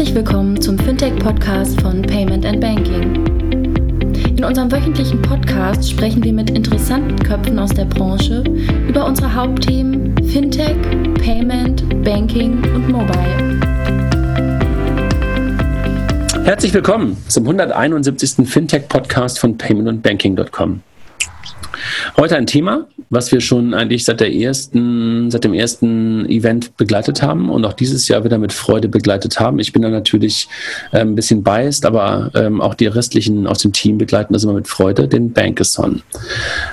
Herzlich willkommen zum Fintech-Podcast von Payment and Banking. In unserem wöchentlichen Podcast sprechen wir mit interessanten Köpfen aus der Branche über unsere Hauptthemen Fintech, Payment, Banking und Mobile. Herzlich willkommen zum 171. Fintech-Podcast von paymentandbanking.com. Heute ein Thema, was wir schon eigentlich seit, der ersten, seit dem ersten Event begleitet haben und auch dieses Jahr wieder mit Freude begleitet haben. Ich bin da natürlich äh, ein bisschen biased, aber ähm, auch die restlichen aus dem Team begleiten das immer mit Freude, den Bankathon.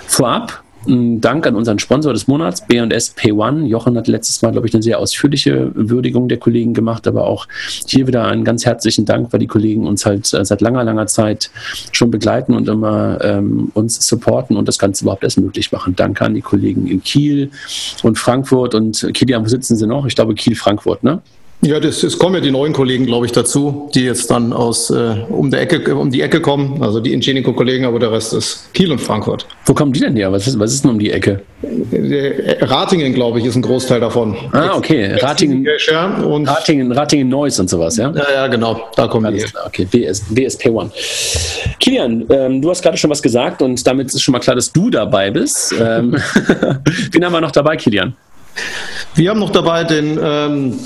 Vorab Dank an unseren Sponsor des Monats, B&S Pay1. Jochen hat letztes Mal, glaube ich, eine sehr ausführliche Würdigung der Kollegen gemacht, aber auch hier wieder einen ganz herzlichen Dank, weil die Kollegen uns halt äh, seit langer, langer Zeit schon begleiten und immer ähm, uns supporten und das Ganze überhaupt erst möglich machen. Danke an die Kollegen in Kiel und Frankfurt und Kilian, wo sitzen sie noch? Ich glaube Kiel, Frankfurt, ne? Ja, das, es kommen ja die neuen Kollegen, glaube ich, dazu, die jetzt dann aus äh, um, der Ecke, um die Ecke kommen. Also die Ingenico-Kollegen, aber der Rest ist Kiel und Frankfurt. Wo kommen die denn her? Was ist, was ist denn um die Ecke? Ratingen, glaube ich, ist ein Großteil davon. Ah, okay. Ratingen, und Ratingen, Ratingen Neuss und sowas, ja? Ja, ja, genau. Da kommen die. Okay, WS, WSP One. Kilian, ähm, du hast gerade schon was gesagt und damit ist schon mal klar, dass du dabei bist. Ähm, wen haben wir noch dabei, Kilian? Wir haben noch dabei den ähm,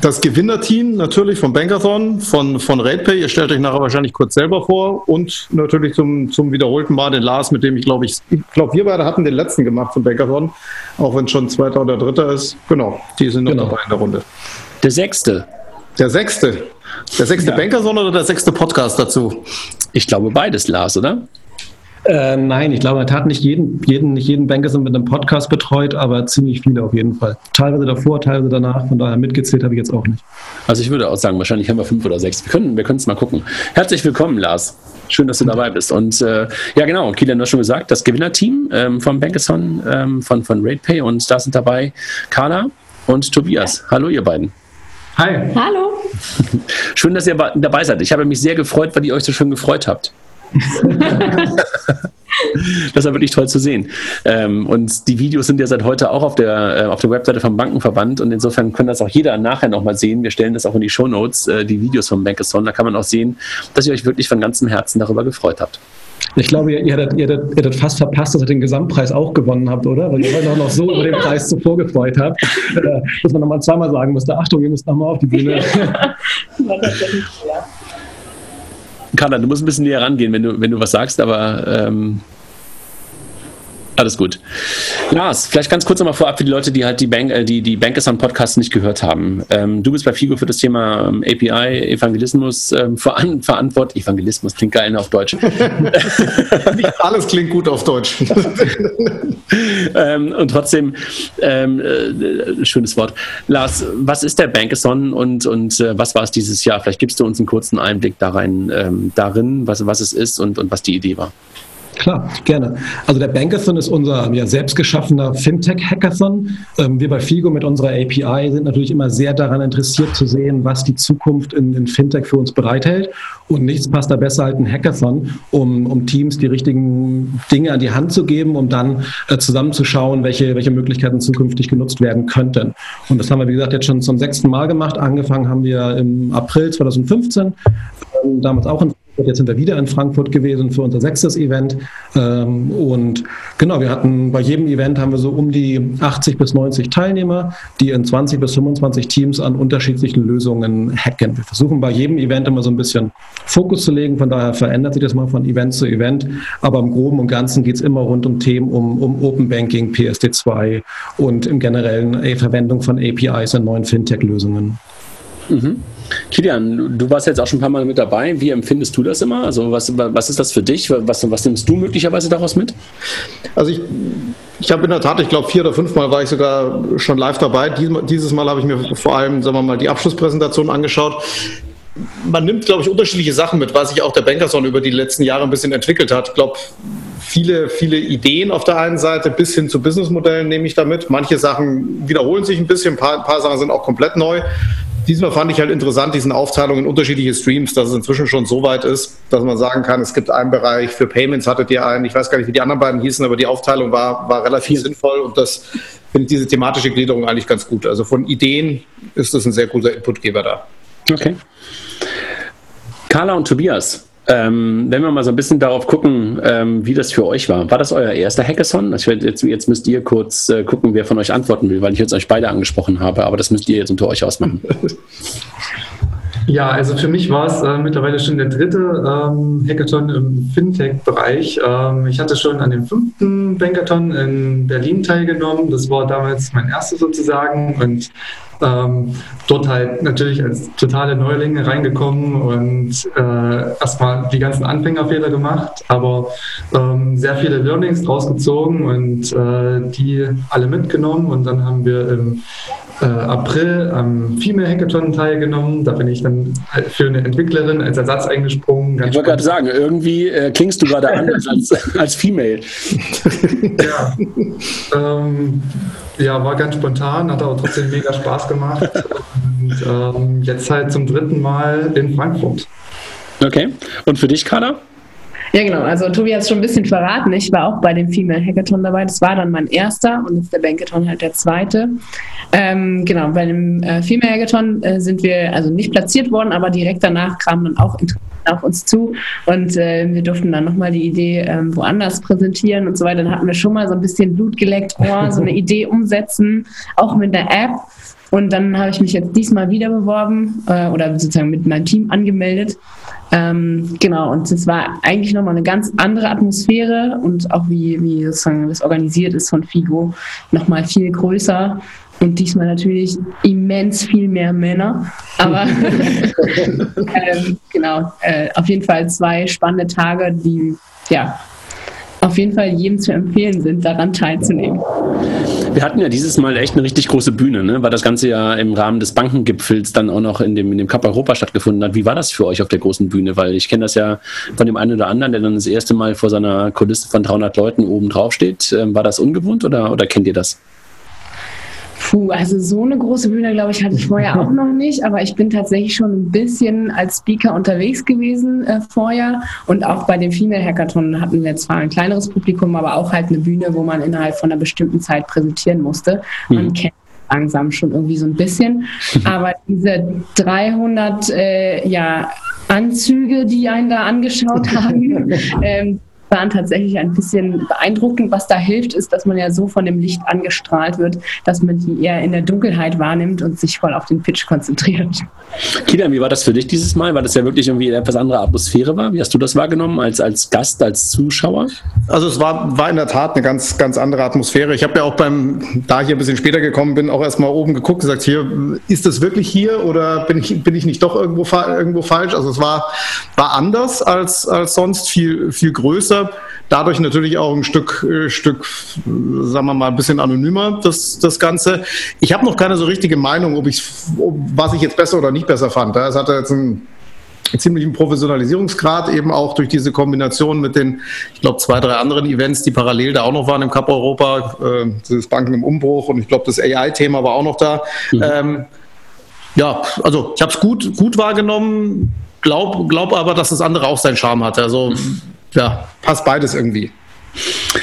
das Gewinnerteam natürlich vom Bankathon, von, von RatePay. Ihr stellt euch nachher wahrscheinlich kurz selber vor und natürlich zum, zum wiederholten Mal den Lars, mit dem ich glaube, ich, ich glaube, wir beide hatten den letzten gemacht vom Bankathon, auch wenn es schon zweiter oder dritter ist. Genau, die sind noch genau. dabei in der Runde. Der sechste. Der sechste. Der sechste ja. Bankathon oder der sechste Podcast dazu? Ich glaube beides, Lars, oder? Äh, nein, ich glaube, er hat nicht jeden, jeden, nicht jeden Banker sind mit einem Podcast betreut, aber ziemlich viele auf jeden Fall. Teilweise davor, teilweise danach, von daher mitgezählt habe ich jetzt auch nicht. Also ich würde auch sagen, wahrscheinlich haben wir fünf oder sechs. Wir können wir es mal gucken. Herzlich willkommen, Lars. Schön, dass du dabei bist. Und äh, ja, genau, Kilian hat schon gesagt, das Gewinnerteam ähm, vom Bankathon, ähm, von, von RatePay und da sind dabei Carla und Tobias. Hallo, ihr beiden. Hi. Hallo. Schön, dass ihr dabei seid. Ich habe mich sehr gefreut, weil ihr euch so schön gefreut habt. das war wirklich toll zu sehen. Ähm, und die Videos sind ja seit heute auch auf der, äh, auf der Webseite vom Bankenverband und insofern kann das auch jeder nachher nochmal sehen. Wir stellen das auch in die Show Notes, äh, die Videos vom Bankathon. Da kann man auch sehen, dass ihr euch wirklich von ganzem Herzen darüber gefreut habt. Ich glaube, ihr, ihr, hattet, ihr, hattet, ihr hattet fast verpasst, dass ihr den Gesamtpreis auch gewonnen habt, oder? Weil ihr heute auch noch so über den Preis zuvor gefreut habt. Äh, dass man nochmal zweimal sagen musste, Achtung, ihr müsst nochmal auf die Bühne. Ja. Carla, du musst ein bisschen näher rangehen, wenn du, wenn du was sagst, aber ähm, alles gut. Lars, vielleicht ganz kurz nochmal vorab für die Leute, die halt die, Bank, äh, die, die Bankers on Podcast nicht gehört haben. Ähm, du bist bei FIGO für das Thema ähm, API, Evangelismus ähm, veran verantwortlich. Evangelismus klingt geil auf Deutsch. alles klingt gut auf Deutsch. ähm, und trotzdem, ähm, äh, schönes Wort. Lars, was ist der Bankathon und, und äh, was war es dieses Jahr? Vielleicht gibst du uns einen kurzen Einblick da rein, ähm, darin, was, was es ist und, und was die Idee war. Klar, gerne. Also der Bankathon ist unser ja, selbstgeschaffener Fintech-Hackathon. Ähm, wir bei FIGO mit unserer API sind natürlich immer sehr daran interessiert zu sehen, was die Zukunft in, in Fintech für uns bereithält. Und nichts passt da besser als ein Hackathon, um, um Teams die richtigen Dinge an die Hand zu geben, um dann äh, zusammenzuschauen, welche, welche Möglichkeiten zukünftig genutzt werden könnten. Und das haben wir, wie gesagt, jetzt schon zum sechsten Mal gemacht. Angefangen haben wir im April 2015, ähm, damals auch in Jetzt sind wir wieder in Frankfurt gewesen für unser sechstes Event. Ähm, und genau, wir hatten bei jedem Event haben wir so um die 80 bis 90 Teilnehmer, die in 20 bis 25 Teams an unterschiedlichen Lösungen hacken. Wir versuchen bei jedem Event immer so ein bisschen Fokus zu legen. Von daher verändert sich das mal von Event zu Event. Aber im Groben und Ganzen geht es immer rund um Themen um, um Open Banking, PSD2 und im generellen Verwendung von APIs in neuen Fintech-Lösungen. Mhm. Kilian, du warst jetzt auch schon ein paar Mal mit dabei. Wie empfindest du das immer? Also was, was ist das für dich? Was, was nimmst du möglicherweise daraus mit? Also ich, ich habe in der Tat, ich glaube vier oder fünf Mal war ich sogar schon live dabei. Dieses Mal habe ich mir vor allem, sagen wir mal, die Abschlusspräsentation angeschaut. Man nimmt, glaube ich, unterschiedliche Sachen mit, was sich auch der Bankerson über die letzten Jahre ein bisschen entwickelt hat. Ich glaube, viele, viele Ideen auf der einen Seite bis hin zu Businessmodellen nehme ich damit. Manche Sachen wiederholen sich ein bisschen, ein paar, ein paar Sachen sind auch komplett neu. Diesmal fand ich halt interessant, diesen Aufteilungen in unterschiedliche Streams, dass es inzwischen schon so weit ist, dass man sagen kann, es gibt einen Bereich für Payments, hattet ihr einen, ich weiß gar nicht, wie die anderen beiden hießen, aber die Aufteilung war, war relativ sinnvoll und das finde diese thematische Gliederung eigentlich ganz gut. Also von Ideen ist das ein sehr guter Inputgeber da. Okay. Carla und Tobias, ähm, wenn wir mal so ein bisschen darauf gucken, ähm, wie das für euch war. War das euer erster Hackathon? Also jetzt, jetzt, müsst ihr kurz äh, gucken, wer von euch antworten will, weil ich jetzt euch beide angesprochen habe, aber das müsst ihr jetzt unter euch ausmachen. Ja, also für mich war es äh, mittlerweile schon der dritte ähm, Hackathon im Fintech-Bereich. Ähm, ich hatte schon an dem fünften Bankathon in Berlin teilgenommen. Das war damals mein erstes sozusagen und ähm, dort halt natürlich als totale Neulinge reingekommen und äh, erstmal die ganzen Anfängerfehler gemacht, aber ähm, sehr viele Learnings draus gezogen und äh, die alle mitgenommen und dann haben wir im äh, April am Female Hackathon teilgenommen. Da bin ich dann für eine Entwicklerin als Ersatz eingesprungen. ich wollte gerade sagen, irgendwie äh, klingst du gerade anders als, als Female. ja. Ähm, ja, war ganz spontan, hat aber trotzdem mega Spaß gemacht. Und ähm, jetzt halt zum dritten Mal in Frankfurt. Okay. Und für dich, Carla? Ja, genau. Also Tobi hat es schon ein bisschen verraten. Ich war auch bei dem Female Hackathon dabei. Das war dann mein erster und jetzt der Bankathon halt der zweite. Ähm, genau, bei dem äh, Female Hackathon äh, sind wir also nicht platziert worden, aber direkt danach kamen dann auch auf uns zu und äh, wir durften dann nochmal die Idee ähm, woanders präsentieren und so weiter. Dann hatten wir schon mal so ein bisschen Blut geleckt, oh, so eine Idee umsetzen, auch mit der App. Und dann habe ich mich jetzt diesmal wieder beworben äh, oder sozusagen mit meinem Team angemeldet. Ähm, genau, und es war eigentlich nochmal eine ganz andere Atmosphäre und auch wie, wie sozusagen das organisiert ist von Figo, nochmal viel größer. Und diesmal natürlich immens viel mehr Männer. Aber ähm, genau, äh, auf jeden Fall zwei spannende Tage, die ja auf jeden Fall jedem zu empfehlen sind, daran teilzunehmen. Wir hatten ja dieses Mal echt eine richtig große Bühne, ne? weil das Ganze ja im Rahmen des Bankengipfels dann auch noch in dem, in dem Cup Europa stattgefunden hat. Wie war das für euch auf der großen Bühne? Weil ich kenne das ja von dem einen oder anderen, der dann das erste Mal vor seiner Kulisse von 300 Leuten oben drauf steht. Ähm, war das ungewohnt oder, oder kennt ihr das? Puh, also so eine große Bühne, glaube ich, hatte ich vorher auch noch nicht, aber ich bin tatsächlich schon ein bisschen als Speaker unterwegs gewesen äh, vorher und auch bei dem Female Hackathon hatten wir zwar ein kleineres Publikum, aber auch halt eine Bühne, wo man innerhalb von einer bestimmten Zeit präsentieren musste. Man mhm. kennt langsam schon irgendwie so ein bisschen, aber diese 300 äh, ja, Anzüge, die einen da angeschaut haben, ähm, waren tatsächlich ein bisschen beeindruckend. Was da hilft, ist, dass man ja so von dem Licht angestrahlt wird, dass man die eher in der Dunkelheit wahrnimmt und sich voll auf den Pitch konzentriert. Kida, wie war das für dich dieses Mal? Weil das ja wirklich irgendwie eine etwas andere Atmosphäre war. Wie hast du das wahrgenommen als, als Gast, als Zuschauer? Also es war, war in der Tat eine ganz, ganz andere Atmosphäre. Ich habe ja auch beim, da ich ein bisschen später gekommen bin, auch erstmal oben geguckt, gesagt, hier, ist das wirklich hier oder bin ich, bin ich nicht doch irgendwo, irgendwo falsch? Also es war, war anders als, als sonst, viel, viel größer. Dadurch natürlich auch ein Stück, äh, Stück, sagen wir mal, ein bisschen anonymer, das, das Ganze. Ich habe noch keine so richtige Meinung, ob ich, was ich jetzt besser oder nicht besser fand. Es hatte jetzt einen ziemlichen Professionalisierungsgrad, eben auch durch diese Kombination mit den, ich glaube, zwei, drei anderen Events, die parallel da auch noch waren im Cup Europa, äh, das Banken im Umbruch und ich glaube, das AI-Thema war auch noch da. Mhm. Ähm, ja, also ich habe es gut, gut wahrgenommen, glaube glaub aber, dass das andere auch seinen Charme hat. Also ja, passt beides irgendwie.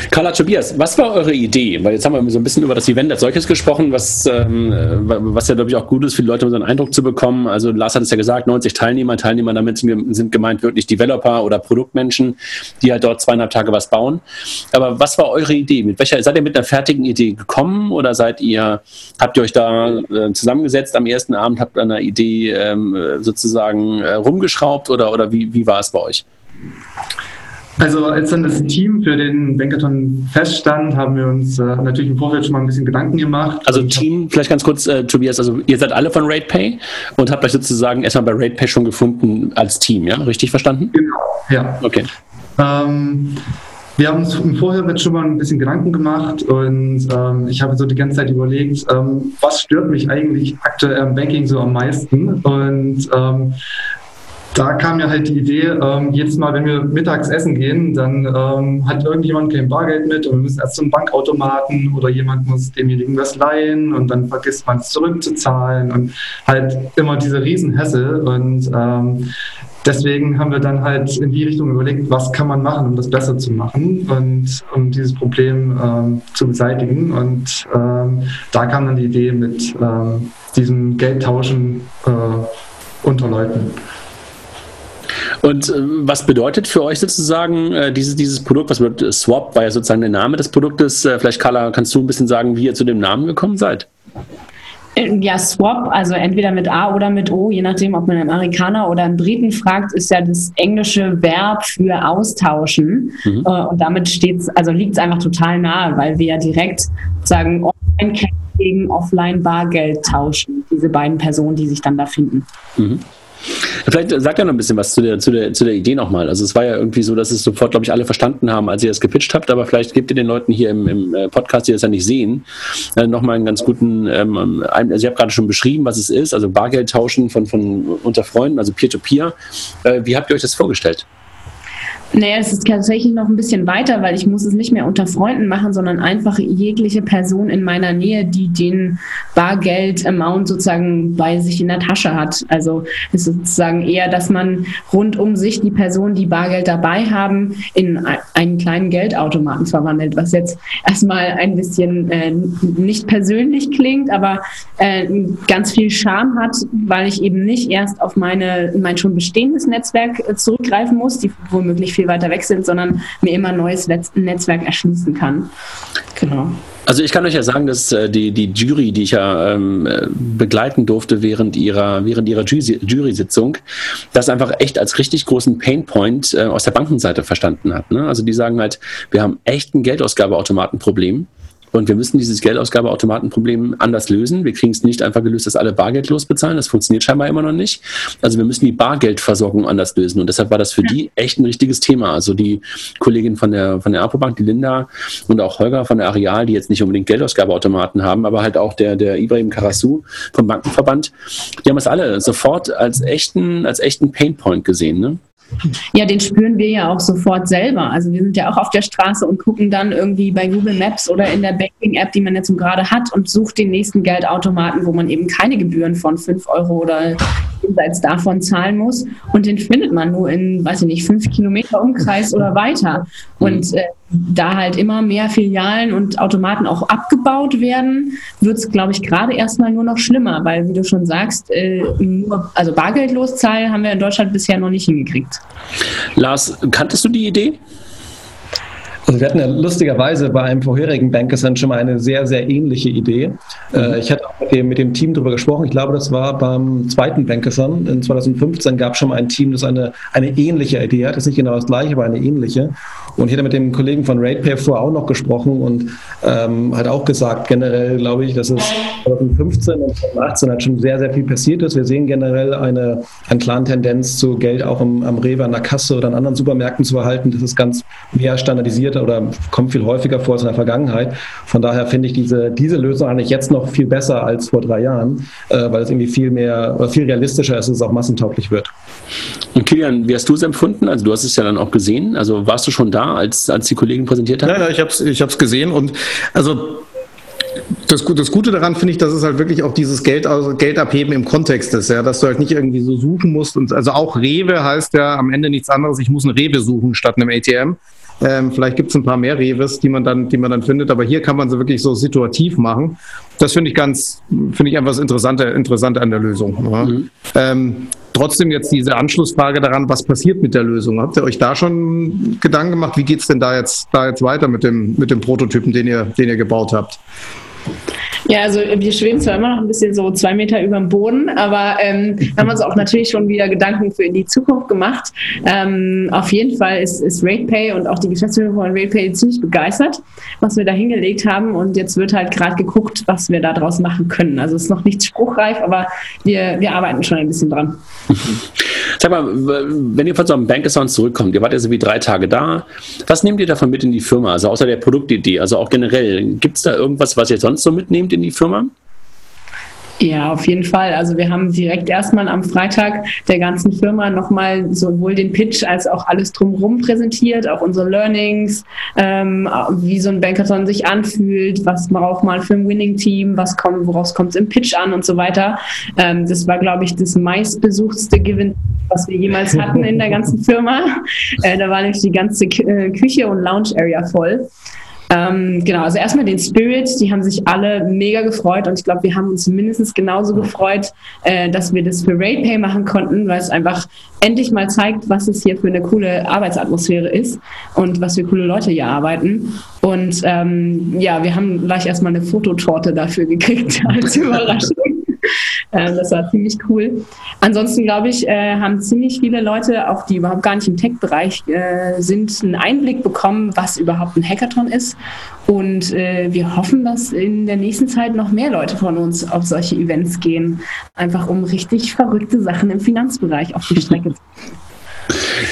Carla Tobias, was war eure Idee? Weil jetzt haben wir so ein bisschen über das Event als solches gesprochen, was, ähm, was ja, glaube ich, auch gut ist für die Leute, um so einen Eindruck zu bekommen. Also Lars hat es ja gesagt, 90 Teilnehmer. Teilnehmer damit sind gemeint wirklich Developer oder Produktmenschen, die halt dort zweieinhalb Tage was bauen. Aber was war eure Idee? Mit welcher, seid ihr mit einer fertigen Idee gekommen oder seid ihr, habt ihr euch da äh, zusammengesetzt am ersten Abend, habt an einer Idee ähm, sozusagen äh, rumgeschraubt oder, oder wie, wie war es bei euch? Also als dann das Team für den Bankathon feststand, haben wir uns äh, natürlich im Vorfeld schon mal ein bisschen Gedanken gemacht. Also Team, vielleicht ganz kurz, äh, Tobias, also ihr seid alle von RatePay und habt euch sozusagen erstmal bei RatePay schon gefunden als Team, ja? Richtig verstanden? Genau, ja. Okay. Ähm, wir haben uns im Vorfeld schon mal ein bisschen Gedanken gemacht und ähm, ich habe so die ganze Zeit überlegt, ähm, was stört mich eigentlich aktuell am Banking so am meisten und ähm, da kam mir halt die Idee, ähm, jedes Mal, wenn wir mittags essen gehen, dann ähm, hat irgendjemand kein Bargeld mit und wir müssen erst zum Bankautomaten oder jemand muss demjenigen was leihen und dann vergisst man es zurückzuzahlen und halt immer diese Riesenhässel und ähm, deswegen haben wir dann halt in die Richtung überlegt, was kann man machen, um das besser zu machen und um dieses Problem ähm, zu beseitigen und ähm, da kam dann die Idee mit ähm, diesem Geldtauschen äh, unter Leuten. Und äh, was bedeutet für euch sozusagen äh, dieses, dieses Produkt? Was wird Swap war ja sozusagen der Name des Produktes. Äh, vielleicht, Carla, kannst du ein bisschen sagen, wie ihr zu dem Namen gekommen seid? Äh, ja, Swap, also entweder mit A oder mit O, je nachdem, ob man einen Amerikaner oder einen Briten fragt, ist ja das englische Verb für austauschen. Mhm. Äh, und damit steht's, also liegt es einfach total nahe, weil wir ja direkt sagen, online gegen offline Bargeld tauschen, diese beiden Personen, die sich dann da finden. Mhm. Vielleicht sagt er noch ein bisschen was zu der, zu der, zu der Idee nochmal. Also es war ja irgendwie so, dass es sofort, glaube ich, alle verstanden haben, als ihr das gepitcht habt, aber vielleicht gebt ihr den Leuten hier im, im äh, Podcast, die das ja nicht sehen, äh, nochmal einen ganz guten, ähm, also ich habe gerade schon beschrieben, was es ist, also Bargeld tauschen von, von unter Freunden, also Peer-to-Peer. -Peer. Äh, wie habt ihr euch das vorgestellt? Naja, es ist tatsächlich noch ein bisschen weiter, weil ich muss es nicht mehr unter Freunden machen, sondern einfach jegliche Person in meiner Nähe, die den Bargeld-Amount sozusagen bei sich in der Tasche hat. Also es ist sozusagen eher, dass man rund um sich die Personen, die Bargeld dabei haben, in einen kleinen Geldautomaten verwandelt, was jetzt erstmal ein bisschen äh, nicht persönlich klingt, aber äh, ganz viel Charme hat, weil ich eben nicht erst auf meine, mein schon bestehendes Netzwerk äh, zurückgreifen muss, die womöglich viel viel weiter weg sind, sondern mir immer ein neues Netzwerk erschließen kann. Genau. Also ich kann euch ja sagen, dass äh, die, die Jury, die ich ja ähm, begleiten durfte während ihrer, während ihrer Jury-Sitzung, das einfach echt als richtig großen Painpoint äh, aus der Bankenseite verstanden hat. Ne? Also die sagen halt, wir haben echt ein Geldausgabeautomatenproblem. Und wir müssen dieses Geldausgabeautomatenproblem anders lösen. Wir kriegen es nicht einfach gelöst, dass alle bargeldlos bezahlen. Das funktioniert scheinbar immer noch nicht. Also wir müssen die Bargeldversorgung anders lösen. Und deshalb war das für die echt ein richtiges Thema. Also die Kollegin von der, von der Apobank, die Linda und auch Holger von der Areal, die jetzt nicht unbedingt Geldausgabeautomaten haben, aber halt auch der, der Ibrahim Karasu vom Bankenverband, die haben es alle sofort als echten, als echten Painpoint gesehen. Ne? Ja, den spüren wir ja auch sofort selber. Also wir sind ja auch auf der Straße und gucken dann irgendwie bei Google Maps oder in der Banking-App, die man jetzt gerade hat und sucht den nächsten Geldautomaten, wo man eben keine Gebühren von 5 Euro oder jenseits davon zahlen muss. Und den findet man nur in, weiß ich nicht, fünf Kilometer Umkreis oder weiter. Und äh, da halt immer mehr Filialen und Automaten auch abgebaut werden, wird es, glaube ich, gerade erstmal nur noch schlimmer, weil, wie du schon sagst, äh, nur, also bargeldlos zahlen haben wir in Deutschland bisher noch nicht hingekriegt. Lars, kanntest du die Idee? Also wir hatten ja lustigerweise bei einem vorherigen Bankersend schon mal eine sehr, sehr ähnliche Idee. Mhm. Ich hatte auch mit dem, mit dem Team darüber gesprochen. Ich glaube, das war beim zweiten Bankerson. In 2015 gab es schon mal ein Team, das eine, eine ähnliche Idee hat. Das ist nicht genau das gleiche, aber eine ähnliche. Und ich hatte mit dem Kollegen von RatePay vorher auch noch gesprochen und ähm, hat auch gesagt, generell glaube ich, dass es 2015 und 2018 halt schon sehr, sehr viel passiert ist. Wir sehen generell eine, eine klare Tendenz zu Geld auch im, am Rewe, an der Kasse oder an anderen Supermärkten zu erhalten. Das ist ganz mehr standardisiert oder kommt viel häufiger vor als in der Vergangenheit. Von daher finde ich diese, diese Lösung eigentlich jetzt noch viel besser als vor drei Jahren, äh, weil es irgendwie viel mehr oder viel realistischer ist, dass es auch massentauglich wird. Und Kilian, wie hast du es empfunden? Also du hast es ja dann auch gesehen. Also warst du schon da, als, als die Kollegen präsentiert haben? Ja, ja ich habe es ich gesehen und also das, das, Gute daran finde ich, dass es halt wirklich auch dieses Geld, also Geld abheben im Kontext ist, ja, dass du halt nicht irgendwie so suchen musst. Und also auch Rewe heißt ja am Ende nichts anderes, ich muss ein Rewe suchen statt einem ATM. Ähm, vielleicht gibt es ein paar mehr Reves, die man dann, die man dann findet, aber hier kann man sie wirklich so situativ machen. Das finde ich ganz, finde ich einfach das Interessante, Interessante an der Lösung. Ja. Mhm. Ähm, trotzdem jetzt diese Anschlussfrage daran, was passiert mit der Lösung? Habt ihr euch da schon Gedanken gemacht? Wie geht es denn da jetzt, da jetzt weiter mit dem, mit dem Prototypen, den ihr, den ihr gebaut habt? Ja, also wir schweben zwar immer noch ein bisschen so zwei Meter über dem Boden, aber ähm, haben uns auch natürlich schon wieder Gedanken für die Zukunft gemacht. Ähm, auf jeden Fall ist, ist RatePay und auch die Geschäftsführung von RatePay ziemlich begeistert, was wir da hingelegt haben. Und jetzt wird halt gerade geguckt, was wir daraus machen können. Also es ist noch nichts spruchreif, aber wir, wir arbeiten schon ein bisschen dran. Sag mal, wenn ihr von so einem Bankaccount zurückkommt, ihr wart ja so wie drei Tage da, was nehmt ihr davon mit in die Firma? Also außer der Produktidee, also auch generell, gibt es da irgendwas, was ihr sonst so mitnehmt? In die Firma? Ja, auf jeden Fall. Also wir haben direkt erstmal am Freitag der ganzen Firma nochmal sowohl den Pitch als auch alles drumherum präsentiert, auch unsere Learnings, ähm, wie so ein Bankathon sich anfühlt, was braucht man für ein Winning-Team, was kommt, woraus kommt es im Pitch an und so weiter. Ähm, das war, glaube ich, das meistbesuchtste Given, was wir jemals hatten in der ganzen Firma. Äh, da war nämlich die ganze Küche und Lounge-Area voll. Ähm, genau, also erstmal den Spirit, die haben sich alle mega gefreut und ich glaube, wir haben uns mindestens genauso gefreut, äh, dass wir das für RatePay machen konnten, weil es einfach endlich mal zeigt, was es hier für eine coole Arbeitsatmosphäre ist und was für coole Leute hier arbeiten. Und ähm, ja, wir haben gleich erstmal eine Fototorte dafür gekriegt als Überraschung. Äh, das war ziemlich cool. Ansonsten, glaube ich, äh, haben ziemlich viele Leute, auch die überhaupt gar nicht im Tech-Bereich äh, sind, einen Einblick bekommen, was überhaupt ein Hackathon ist. Und wir hoffen, dass in der nächsten Zeit noch mehr Leute von uns auf solche Events gehen, einfach um richtig verrückte Sachen im Finanzbereich auf die Strecke zu bringen.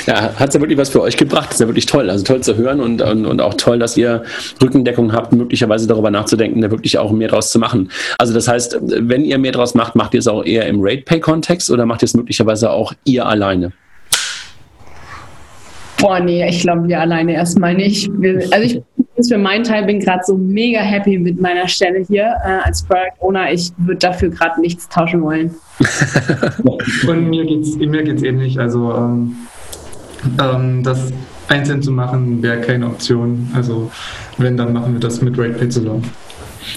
Ja, hat es ja wirklich was für euch gebracht. Das ist ja wirklich toll. Also toll zu hören und, und, und auch toll, dass ihr Rückendeckung habt, möglicherweise darüber nachzudenken, da wirklich auch mehr draus zu machen. Also das heißt, wenn ihr mehr draus macht, macht ihr es auch eher im Rate-Pay-Kontext oder macht ihr es möglicherweise auch ihr alleine? Boah, nee, ich glaube, wir alleine erstmal nicht. Also ich für meinen Teil bin gerade so mega happy mit meiner Stelle hier äh, als Product Owner. Ich würde dafür gerade nichts tauschen wollen. Und mir geht es mir geht's ähnlich. Also ähm, ähm, das einzeln zu machen wäre keine Option. Also wenn, dann machen wir das mit RatePay zusammen.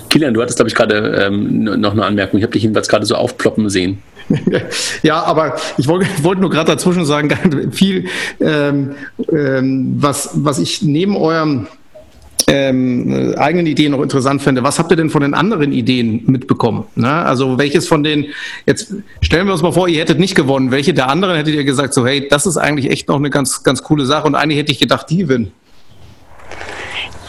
Kilian, du hattest, glaube ich, gerade ähm, noch eine Anmerkung. Ich habe dich jedenfalls gerade so aufploppen sehen. ja, aber ich wollte wollt nur gerade dazwischen sagen, viel, ähm, ähm, was, was ich neben eurem ähm, eigenen Ideen noch interessant fände. Was habt ihr denn von den anderen Ideen mitbekommen? Ne? Also welches von den, jetzt stellen wir uns mal vor, ihr hättet nicht gewonnen. Welche der anderen hättet ihr gesagt, so hey, das ist eigentlich echt noch eine ganz, ganz coole Sache und eigentlich hätte ich gedacht, die gewinnen.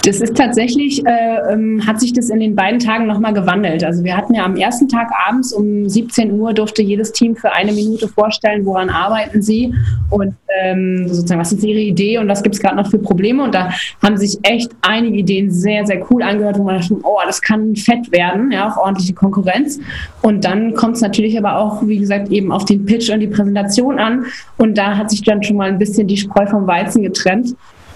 Das ist tatsächlich, äh, ähm, hat sich das in den beiden Tagen nochmal gewandelt. Also wir hatten ja am ersten Tag abends um 17 Uhr durfte jedes Team für eine Minute vorstellen, woran arbeiten sie und ähm, sozusagen, was ist ihre Idee und was gibt es gerade noch für Probleme. Und da haben sich echt einige Ideen sehr, sehr cool angehört, wo man dachte, oh, das kann fett werden, ja, auch ordentliche Konkurrenz. Und dann kommt es natürlich aber auch, wie gesagt, eben auf den Pitch und die Präsentation an. Und da hat sich dann schon mal ein bisschen die Spreu vom Weizen getrennt.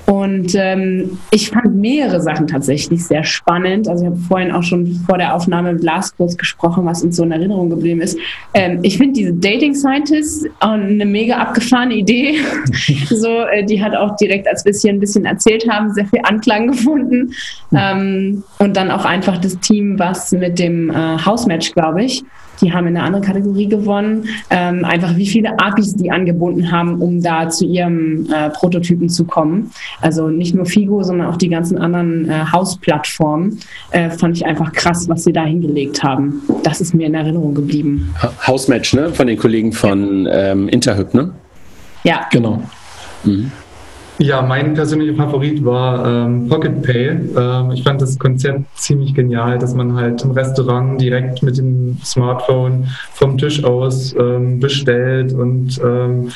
Und ähm, ich fand mehrere Sachen tatsächlich sehr spannend. Also ich habe vorhin auch schon vor der Aufnahme mit Lars kurz gesprochen, was uns so in Erinnerung geblieben ist. Ähm, ich finde diese Dating Scientist eine mega abgefahrene Idee. so, äh, die hat auch direkt, als wir es hier ein bisschen erzählt haben, sehr viel Anklang gefunden. Ähm, und dann auch einfach das Team, was mit dem äh, House-Match, glaube ich, die haben in einer anderen Kategorie gewonnen. Ähm, einfach wie viele APIs die angebunden haben, um da zu ihrem äh, Prototypen zu kommen. Also nicht nur Figo, sondern auch die ganzen anderen äh, Hausplattformen. Äh, fand ich einfach krass, was sie da hingelegt haben. Das ist mir in Erinnerung geblieben. Hausmatch, ne? Von den Kollegen von ähm, Interhyp, ne? Ja. Genau. Mhm. Ja, mein persönlicher Favorit war ähm, Pocket Pay. Ähm, ich fand das Konzept ziemlich genial, dass man halt im Restaurant direkt mit dem Smartphone vom Tisch aus ähm, bestellt und ähm,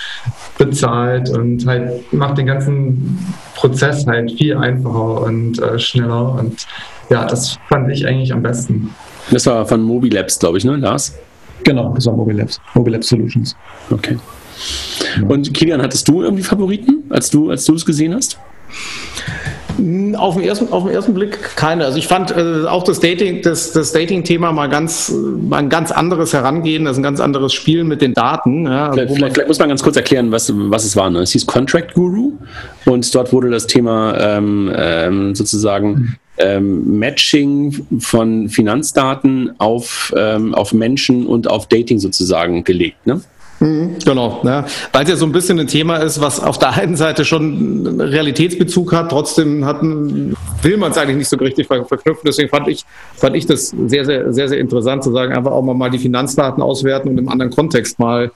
bezahlt und halt macht den ganzen Prozess halt viel einfacher und äh, schneller. Und ja, das fand ich eigentlich am besten. Das war von Mobilabs, glaube ich, ne, Lars? Genau, das war Mobilabs. Mobilabs Solutions. Okay. Und Kilian, hattest du irgendwie Favoriten, als du als du es gesehen hast? Hm, auf den ersten, auf den ersten Blick keine. Also ich fand äh, auch das Dating, das, das Dating-Thema mal ganz, mal ein ganz anderes Herangehen, das ist ein ganz anderes Spiel mit den Daten. Ja, vielleicht, vielleicht, vielleicht, muss man ganz kurz erklären, was, was es war. Ne? Es hieß Contract Guru und dort wurde das Thema ähm, ähm, sozusagen ähm, Matching von Finanzdaten auf, ähm, auf Menschen und auf Dating sozusagen gelegt. Ne? Genau, ja. weil es ja so ein bisschen ein Thema ist, was auf der einen Seite schon Realitätsbezug hat, trotzdem hatten, will man es eigentlich nicht so richtig verknüpfen. Deswegen fand ich, fand ich das sehr, sehr, sehr, sehr interessant zu sagen, einfach auch mal die Finanzdaten auswerten und im anderen Kontext mal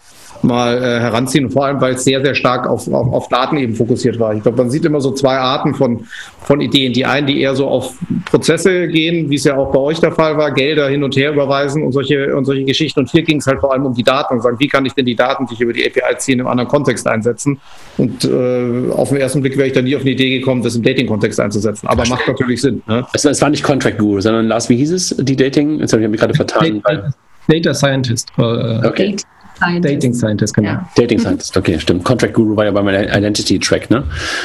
mal äh, heranziehen, vor allem weil es sehr, sehr stark auf, auf, auf Daten eben fokussiert war. Ich glaube, man sieht immer so zwei Arten von, von Ideen. Die einen, die eher so auf Prozesse gehen, wie es ja auch bei euch der Fall war, Gelder hin und her überweisen und solche, und solche Geschichten. Und hier ging es halt vor allem um die Daten und sagen, wie kann ich denn die Daten, die ich über die API ziehe, in einem anderen Kontext einsetzen? Und äh, auf den ersten Blick wäre ich da nie auf eine Idee gekommen, das im Dating-Kontext einzusetzen. Aber macht natürlich Sinn. Ne? Es, es, war nicht Contract Guru, sondern Lars, wie hieß es, die Dating? Jetzt habe ich mich gerade vertan. Data Scientist. Äh, okay. Scientist. Dating Scientist, genau. Ja. Dating Scientist, okay, stimmt. Contract Guru war ja bei meinem Identity Track, ne?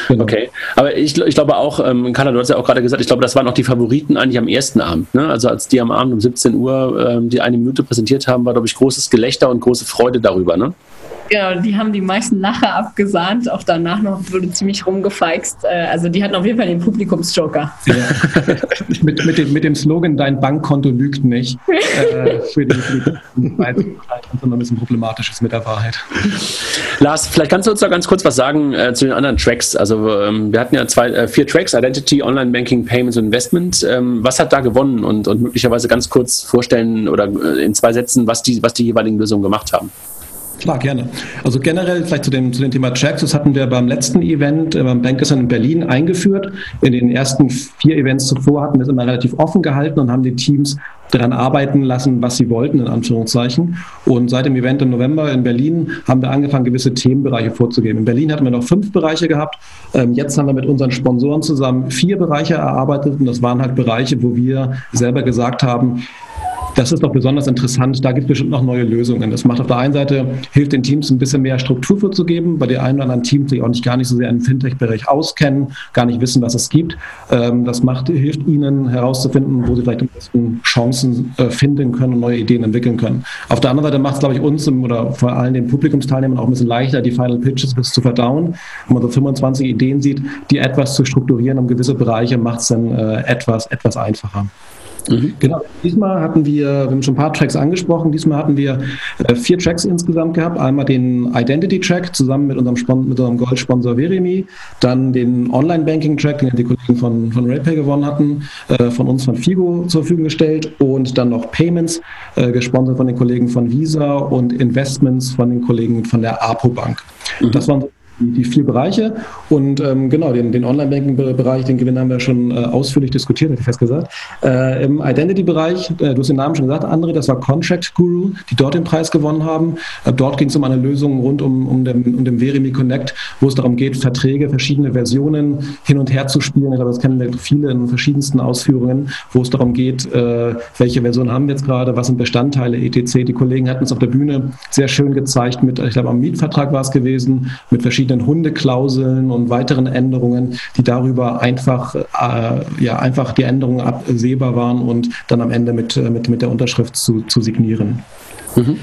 Genau. Okay. Aber ich, ich glaube auch, ähm, Carla, du hast ja auch gerade gesagt, ich glaube, das waren auch die Favoriten eigentlich am ersten Abend, ne? Also als die am Abend um 17 Uhr ähm, die eine Minute präsentiert haben, war, glaube ich, großes Gelächter und große Freude darüber, ne? Genau, die haben die meisten nachher abgesahnt. Auch danach noch wurde ziemlich rumgefeixt. Äh, also die hatten auf jeden Fall den Publikumsjoker. Ja. mit, mit, dem, mit dem Slogan, dein Bankkonto lügt nicht. äh, für die, für die immer ein bisschen problematisch ist mit der Wahrheit. Lars, vielleicht kannst du uns da ganz kurz was sagen äh, zu den anderen Tracks. Also ähm, wir hatten ja zwei, äh, vier Tracks, Identity, Online Banking, Payments und Investment. Ähm, was hat da gewonnen und, und möglicherweise ganz kurz vorstellen oder äh, in zwei Sätzen, was die, was die jeweiligen Lösungen gemacht haben? Klar, gerne. Also generell vielleicht zu dem, zu dem Thema Tracks, das hatten wir beim letzten Event äh, beim Bankers in Berlin eingeführt. In den ersten vier Events zuvor hatten wir es immer relativ offen gehalten und haben die Teams daran arbeiten lassen, was sie wollten, in Anführungszeichen. Und seit dem Event im November in Berlin haben wir angefangen, gewisse Themenbereiche vorzugeben. In Berlin hatten wir noch fünf Bereiche gehabt. Ähm, jetzt haben wir mit unseren Sponsoren zusammen vier Bereiche erarbeitet und das waren halt Bereiche, wo wir selber gesagt haben, das ist doch besonders interessant. Da gibt es bestimmt noch neue Lösungen. Das macht auf der einen Seite, hilft den Teams ein bisschen mehr Struktur vorzugeben, bei den einen oder anderen Teams, die auch nicht gar nicht so sehr im Fintech-Bereich auskennen, gar nicht wissen, was es gibt. Ähm, das macht, hilft ihnen herauszufinden, wo sie vielleicht am besten Chancen äh, finden können und neue Ideen entwickeln können. Auf der anderen Seite macht es, glaube ich, uns oder vor allem den Publikumsteilnehmern auch ein bisschen leichter, die Final Pitches bis zu verdauen. Wenn man so 25 Ideen sieht, die etwas zu strukturieren um gewisse Bereiche, macht es dann äh, etwas, etwas einfacher. Mhm. Genau. Diesmal hatten wir, wir haben schon ein paar Tracks angesprochen, diesmal hatten wir äh, vier Tracks insgesamt gehabt. Einmal den Identity Track zusammen mit unserem, Spon mit unserem Gold-Sponsor Verimi, dann den Online-Banking-Track, den die Kollegen von, von RayPay gewonnen hatten, äh, von uns von Figo zur Verfügung gestellt und dann noch Payments, äh, gesponsert von den Kollegen von Visa und Investments von den Kollegen von der APO Bank. Mhm. Das waren die, vier Bereiche. Und ähm, genau, den, den Online-Banking-Bereich, den Gewinn haben wir schon äh, ausführlich diskutiert, hätte ich fest gesagt. Äh, Im Identity-Bereich, äh, du hast den Namen schon gesagt, André, das war Contract Guru, die dort den Preis gewonnen haben. Äh, dort ging es um eine Lösung rund um, um, dem, um den Verimi Connect, wo es darum geht, Verträge, verschiedene Versionen hin und her zu spielen. Ich glaube, das kennen wir viele in verschiedensten Ausführungen, wo es darum geht, äh, welche Version haben wir jetzt gerade, was sind Bestandteile, etc. Die Kollegen hatten es auf der Bühne sehr schön gezeigt mit, ich glaube, am Mietvertrag war es gewesen, mit verschiedenen verschiedenen Hundeklauseln und weiteren Änderungen, die darüber einfach, äh, ja, einfach die Änderungen absehbar waren und dann am Ende mit, äh, mit, mit der Unterschrift zu, zu signieren. Mhm.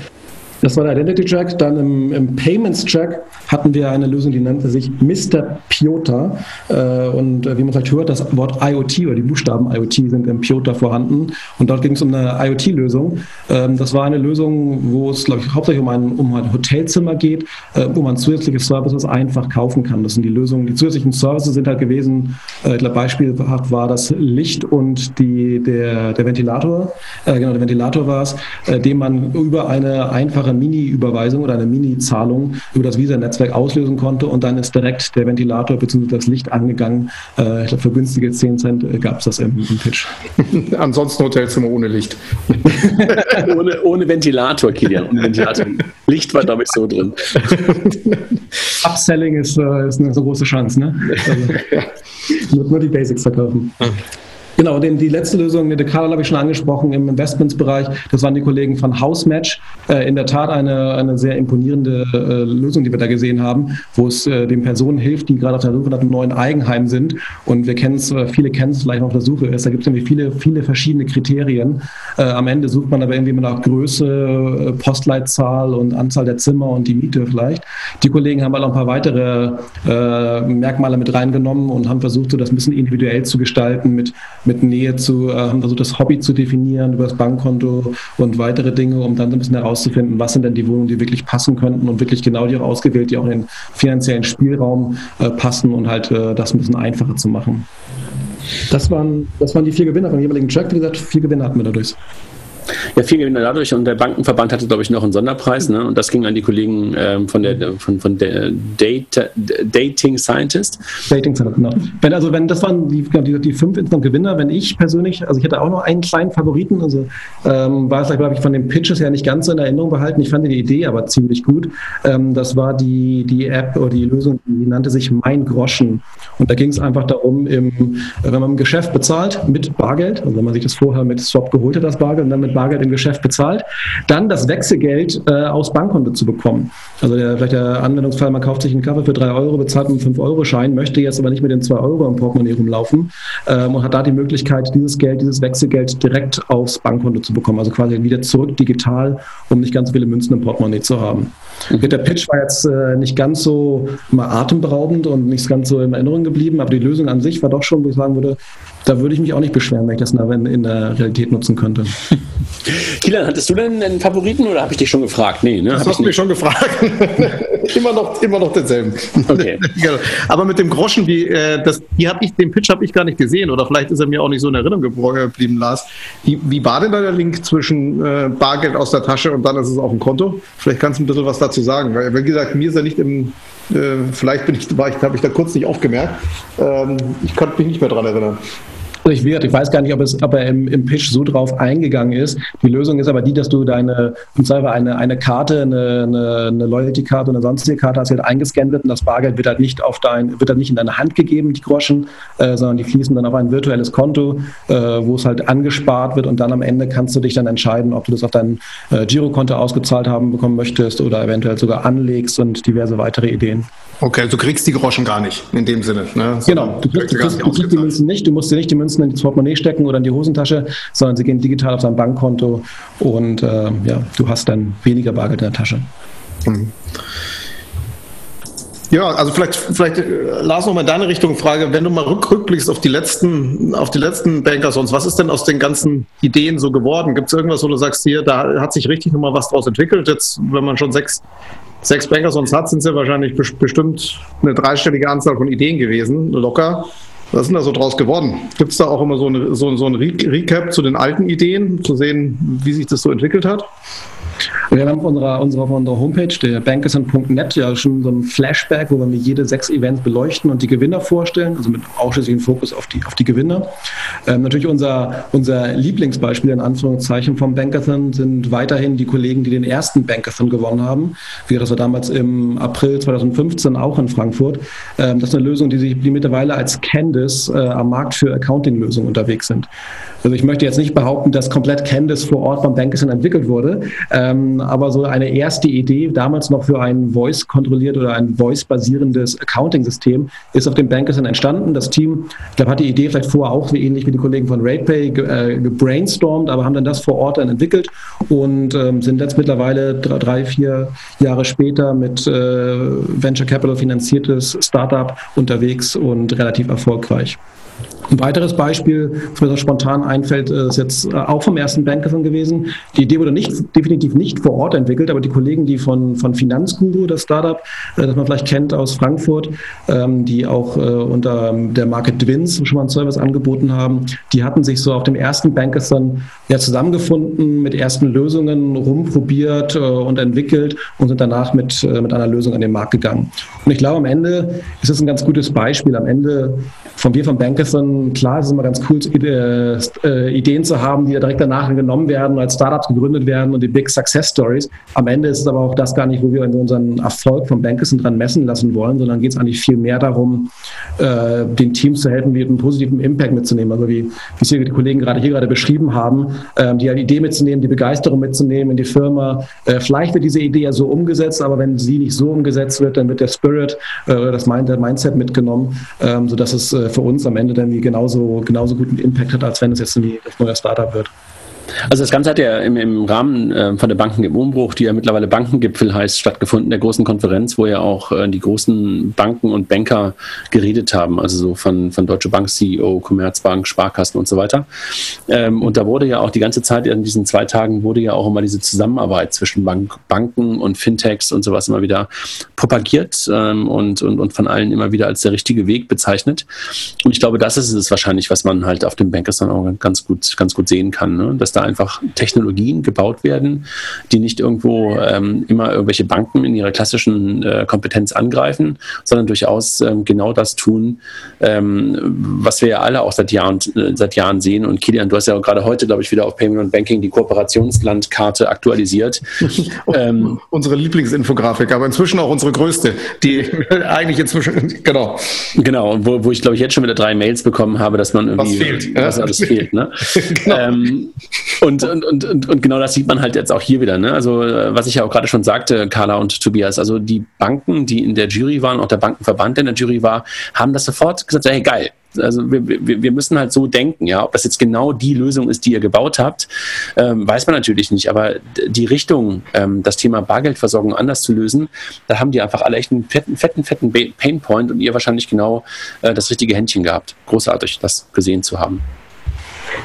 Das war der Identity Track. Dann im, im, Payments Track hatten wir eine Lösung, die nannte sich Mr. Piota. Äh, und äh, wie man vielleicht hört, das Wort IoT oder die Buchstaben IoT sind im Piota vorhanden. Und dort ging es um eine IoT-Lösung. Ähm, das war eine Lösung, wo es, glaube ich, hauptsächlich um ein, um ein Hotelzimmer geht, äh, wo man zusätzliche Services einfach kaufen kann. Das sind die Lösungen. Die zusätzlichen Services sind halt gewesen, ich glaube, beispielhaft war das Licht und die, der, der Ventilator. Genau, der Ventilator war es, den man über eine einfache einfache Mini-Überweisung oder eine Mini-Zahlung über das Visa-Netzwerk auslösen konnte und dann ist direkt der Ventilator bzw. das Licht angegangen. Äh, ich glaube, für günstige 10 Cent äh, gab es das im, im Pitch. Ansonsten Hotelzimmer ohne Licht. ohne, ohne Ventilator, Kilian. Ohne Ventilator. Licht war, glaube ich, so drin. Upselling ist, äh, ist eine so große Chance, ne? Also, nur, nur die Basics verkaufen. Genau, den, die letzte Lösung, den Karl habe ich schon angesprochen im Investmentsbereich. Das waren die Kollegen von Housematch. Äh, in der Tat eine, eine sehr imponierende äh, Lösung, die wir da gesehen haben, wo es äh, den Personen hilft, die gerade auf der Suche nach einem neuen Eigenheim sind. Und wir kennen es, äh, viele kennen es vielleicht noch auf der Suche ist. Da gibt es irgendwie viele, viele verschiedene Kriterien. Äh, am Ende sucht man aber irgendwie nach Größe, äh, Postleitzahl und Anzahl der Zimmer und die Miete vielleicht. Die Kollegen haben halt auch ein paar weitere Merkmale mit reingenommen und haben versucht, so das ein bisschen individuell zu gestalten mit mit Nähe zu, äh, haben versucht, das Hobby zu definieren über das Bankkonto und weitere Dinge, um dann so ein bisschen herauszufinden, was sind denn die Wohnungen, die wirklich passen könnten und wirklich genau die auch ausgewählt, die auch in den finanziellen Spielraum äh, passen und halt äh, das ein bisschen einfacher zu machen. Das waren, das waren die vier Gewinner vom jeweiligen Track. Wie gesagt, vier Gewinner hatten wir dadurch. Ja, viel Gewinner dadurch und der Bankenverband hatte, glaube ich, noch einen Sonderpreis, ne? Und das ging an die Kollegen ähm, von der von, von der Data, Dating Scientist. Dating Scientist, genau. Wenn, also wenn das waren die, die, die fünf insgesamt Gewinner, wenn ich persönlich, also ich hatte auch noch einen kleinen Favoriten, also ähm, war es, glaube ich, von den Pitches her nicht ganz so in Erinnerung behalten. Ich fand die Idee aber ziemlich gut. Ähm, das war die, die App oder die Lösung, die nannte sich Mein Groschen. Und da ging es einfach darum, im, wenn man im Geschäft bezahlt mit Bargeld, also wenn man sich das vorher mit Swap geholt hat, das Bargeld, und dann mit Bargeld im Geschäft bezahlt, dann das Wechselgeld äh, aus Bankkonto zu bekommen. Also der, vielleicht der Anwendungsfall, man kauft sich einen Kaffee für drei Euro, bezahlt einen 5-Euro-Schein, möchte jetzt aber nicht mit den zwei Euro im Portemonnaie rumlaufen ähm, und hat da die Möglichkeit, dieses Geld, dieses Wechselgeld direkt aufs Bankkonto zu bekommen. Also quasi wieder zurück digital, um nicht ganz viele Münzen im Portemonnaie zu haben. Mhm. Der Pitch war jetzt äh, nicht ganz so mal atemberaubend und nicht ganz so in Erinnerung geblieben, aber die Lösung an sich war doch schon, wo ich sagen würde, da würde ich mich auch nicht beschweren, wenn ich das in der Realität nutzen könnte. Kilian, hattest du denn einen Favoriten oder habe ich dich schon gefragt? Nee, ne? Das hast du mich schon gefragt. immer, noch, immer noch denselben. Okay. Genau. Aber mit dem Groschen, die, äh, das, die hab ich, den Pitch habe ich gar nicht gesehen oder vielleicht ist er mir auch nicht so in Erinnerung geblieben, Lars. Wie, wie war denn da der Link zwischen äh, Bargeld aus der Tasche und dann ist es auf dem Konto? Vielleicht kannst du ein bisschen was dazu sagen. Weil, wie gesagt, mir ist er nicht im, äh, vielleicht bin ich, ich, habe ich da kurz nicht aufgemerkt. Ähm, ich konnte mich nicht mehr daran erinnern wird. Ich weiß gar nicht, ob, es, ob er im, im Pitch so drauf eingegangen ist. Die Lösung ist aber die, dass du deine, eine, eine Karte, eine, eine, eine Loyalty-Karte oder sonstige Karte hast, die halt eingescannt wird und das Bargeld wird halt nicht auf dein, wird halt nicht in deine Hand gegeben, die Groschen, äh, sondern die fließen dann auf ein virtuelles Konto, äh, wo es halt angespart wird und dann am Ende kannst du dich dann entscheiden, ob du das auf dein äh, Girokonto ausgezahlt haben bekommen möchtest oder eventuell sogar anlegst und diverse weitere Ideen. Okay, du kriegst die Groschen gar nicht in dem Sinne. Ne? Genau, du kriegst, du kriegst, du kriegst die Münzen nicht, du musst dir nicht die Münzen ins Portemonnaie stecken oder in die Hosentasche, sondern sie gehen digital auf dein Bankkonto und äh, ja, du hast dann weniger Bargeld in der Tasche. Mhm. Ja, also vielleicht, vielleicht äh, Lars noch mal in deine Richtung Frage, wenn du mal rück, rückblickst auf die letzten, auf die letzten Bankersons, was ist denn aus den ganzen Ideen so geworden? Gibt es irgendwas, wo du sagst, hier, da hat sich richtig nochmal was draus entwickelt? Jetzt, wenn man schon sechs sechs Banker sonst hat, sind es ja wahrscheinlich bestimmt eine dreistellige Anzahl von Ideen gewesen, locker. Was ist denn da so draus geworden? Gibt es da auch immer so, eine, so, so ein Recap zu den alten Ideen, zu sehen, wie sich das so entwickelt hat? Wir haben auf unserer, unserer, auf unserer Homepage, der bankerson.net, ja schon so ein Flashback, wo wir jede sechs Events beleuchten und die Gewinner vorstellen, also mit ausschließlichem Fokus auf die, auf die Gewinner. Ähm, natürlich unser, unser Lieblingsbeispiel in Anführungszeichen vom Bankathon sind weiterhin die Kollegen, die den ersten Bankathon gewonnen haben. Wie das war damals im April 2015 auch in Frankfurt. Ähm, das ist eine Lösung, die sich die mittlerweile als Candice äh, am Markt für Accounting-Lösungen unterwegs sind. Also ich möchte jetzt nicht behaupten, dass komplett Candice vor Ort beim Bankerson entwickelt wurde, ähm, aber so eine erste Idee, damals noch für ein Voice-kontrolliert oder ein Voice-basierendes Accounting-System, ist auf dem Bankerson entstanden. Das Team, ich glaube, hat die Idee vielleicht vorher auch, wie ähnlich wie die Kollegen von RatePay, ge, äh, gebrainstormt, aber haben dann das vor Ort dann entwickelt und ähm, sind jetzt mittlerweile drei, vier Jahre später mit äh, Venture Capital finanziertes Startup unterwegs und relativ erfolgreich. Ein weiteres Beispiel, das mir so spontan einfällt, ist jetzt äh, auch vom ersten Bankathon gewesen. Die Idee wurde nicht, definitiv nicht vor Ort entwickelt, aber die Kollegen, die von, von Finanzguru, das Startup, äh, das man vielleicht kennt aus Frankfurt, ähm, die auch äh, unter der Marke Twins schon mal einen Service angeboten haben, die hatten sich so auf dem ersten Bankathon ja zusammengefunden, mit ersten Lösungen rumprobiert und entwickelt und sind danach mit, mit einer Lösung an den Markt gegangen. Und ich glaube, am Ende ist es ein ganz gutes Beispiel. Am Ende von wir von Bankathon, klar, es ist immer ganz cool, äh, Ideen zu haben, die direkt danach genommen werden, als Startups gegründet werden und die Big Success Stories. Am Ende ist es aber auch das gar nicht, wo wir unseren Erfolg von Bankathon dran messen lassen wollen, sondern geht es eigentlich viel mehr darum, äh, den Teams zu helfen, einen positiven Impact mitzunehmen. Also wie, wie es die Kollegen gerade hier gerade beschrieben haben, äh, die Idee mitzunehmen, die Begeisterung mitzunehmen in die Firma. Äh, vielleicht wird diese Idee ja so umgesetzt, aber wenn sie nicht so umgesetzt wird, dann wird der Spirit oder das Mindset mitgenommen, ähm, sodass es für uns am Ende dann genauso, genauso guten Impact hat, als wenn es jetzt ein neuer Startup wird. Also das Ganze hat ja im, im Rahmen äh, von der Banken im Umbruch, die ja mittlerweile Bankengipfel heißt, stattgefunden, der großen Konferenz, wo ja auch äh, die großen Banken und Banker geredet haben, also so von, von Deutsche Bank CEO, Commerzbank, Sparkassen und so weiter. Ähm, und da wurde ja auch die ganze Zeit in diesen zwei Tagen wurde ja auch immer diese Zusammenarbeit zwischen Bank, Banken und Fintechs und sowas immer wieder propagiert ähm, und, und, und von allen immer wieder als der richtige Weg bezeichnet. Und ich glaube, das ist es wahrscheinlich, was man halt auf dem Bankers dann auch ganz gut, ganz gut sehen kann, ne? dass da da einfach Technologien gebaut werden, die nicht irgendwo ähm, immer irgendwelche Banken in ihrer klassischen äh, Kompetenz angreifen, sondern durchaus ähm, genau das tun, ähm, was wir ja alle auch seit Jahren, äh, seit Jahren sehen. Und Kilian, du hast ja auch gerade heute, glaube ich, wieder auf Payment und Banking die Kooperationslandkarte aktualisiert. ähm, unsere Lieblingsinfografik, aber inzwischen auch unsere größte, die eigentlich inzwischen, genau. Genau, wo, wo ich, glaube ich, jetzt schon wieder drei Mails bekommen habe, dass man irgendwie, was, fehlt, was ja? alles fehlt. Ne? genau. Ähm, Und, und, und, und, und genau das sieht man halt jetzt auch hier wieder. Ne? Also, äh, was ich ja auch gerade schon sagte, Carla und Tobias, also die Banken, die in der Jury waren, auch der Bankenverband, der in der Jury war, haben das sofort gesagt, hey, geil, also wir, wir, wir müssen halt so denken, ja. Ob das jetzt genau die Lösung ist, die ihr gebaut habt, ähm, weiß man natürlich nicht. Aber die Richtung, ähm, das Thema Bargeldversorgung anders zu lösen, da haben die einfach alle echt einen fetten, fetten, fetten Painpoint und ihr wahrscheinlich genau äh, das richtige Händchen gehabt. Großartig, das gesehen zu haben.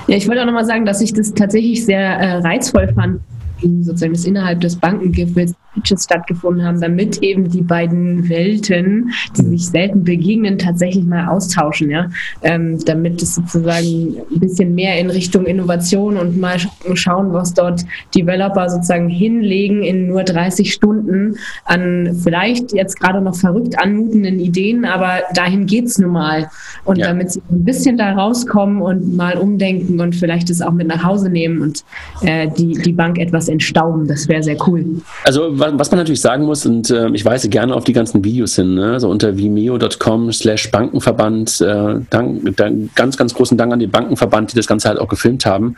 Ja, ich wollte auch nochmal sagen, dass ich das tatsächlich sehr äh, reizvoll fand, sozusagen das innerhalb des Bankengipfels stattgefunden haben, damit eben die beiden Welten, die sich selten begegnen, tatsächlich mal austauschen, ja, ähm, damit es sozusagen ein bisschen mehr in Richtung Innovation und mal schauen, was dort Developer sozusagen hinlegen in nur 30 Stunden an vielleicht jetzt gerade noch verrückt anmutenden Ideen, aber dahin geht's nun mal. Und ja. damit sie ein bisschen da rauskommen und mal umdenken und vielleicht es auch mit nach Hause nehmen und äh, die, die Bank etwas entstauben, das wäre sehr cool. Also was man natürlich sagen muss, und äh, ich weise gerne auf die ganzen Videos hin, ne? so unter vimeo.com slash Bankenverband, äh, dank, dank, ganz, ganz großen Dank an den Bankenverband, die das Ganze halt auch gefilmt haben,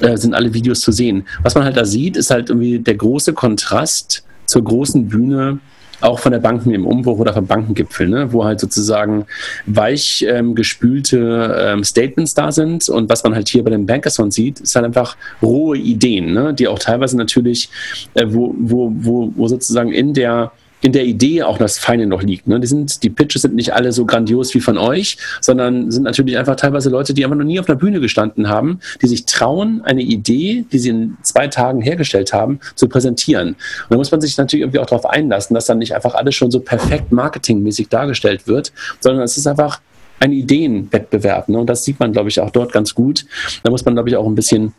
äh, sind alle Videos zu sehen. Was man halt da sieht, ist halt irgendwie der große Kontrast zur großen Bühne auch von der Banken im Umbruch oder vom Bankengipfel, ne? wo halt sozusagen weich ähm, gespülte ähm, Statements da sind. Und was man halt hier bei dem Bankerson sieht, ist halt einfach rohe Ideen, ne? die auch teilweise natürlich, äh, wo, wo, wo, wo sozusagen in der in der Idee auch das Feine noch liegt. Ne? Die, sind, die Pitches sind nicht alle so grandios wie von euch, sondern sind natürlich einfach teilweise Leute, die einfach noch nie auf einer Bühne gestanden haben, die sich trauen, eine Idee, die sie in zwei Tagen hergestellt haben, zu präsentieren. Und da muss man sich natürlich irgendwie auch darauf einlassen, dass dann nicht einfach alles schon so perfekt marketingmäßig dargestellt wird, sondern es ist einfach ein Ideenwettbewerb. Ne? Und das sieht man, glaube ich, auch dort ganz gut. Da muss man, glaube ich, auch ein bisschen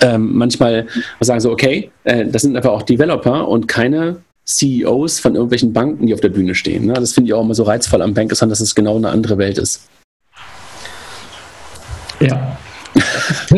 ähm, manchmal sagen so, okay, äh, das sind einfach auch Developer und keine CEOs von irgendwelchen Banken, die auf der Bühne stehen. Ne? Das finde ich auch immer so reizvoll am Bankathon, dass es genau eine andere Welt ist. Ja. da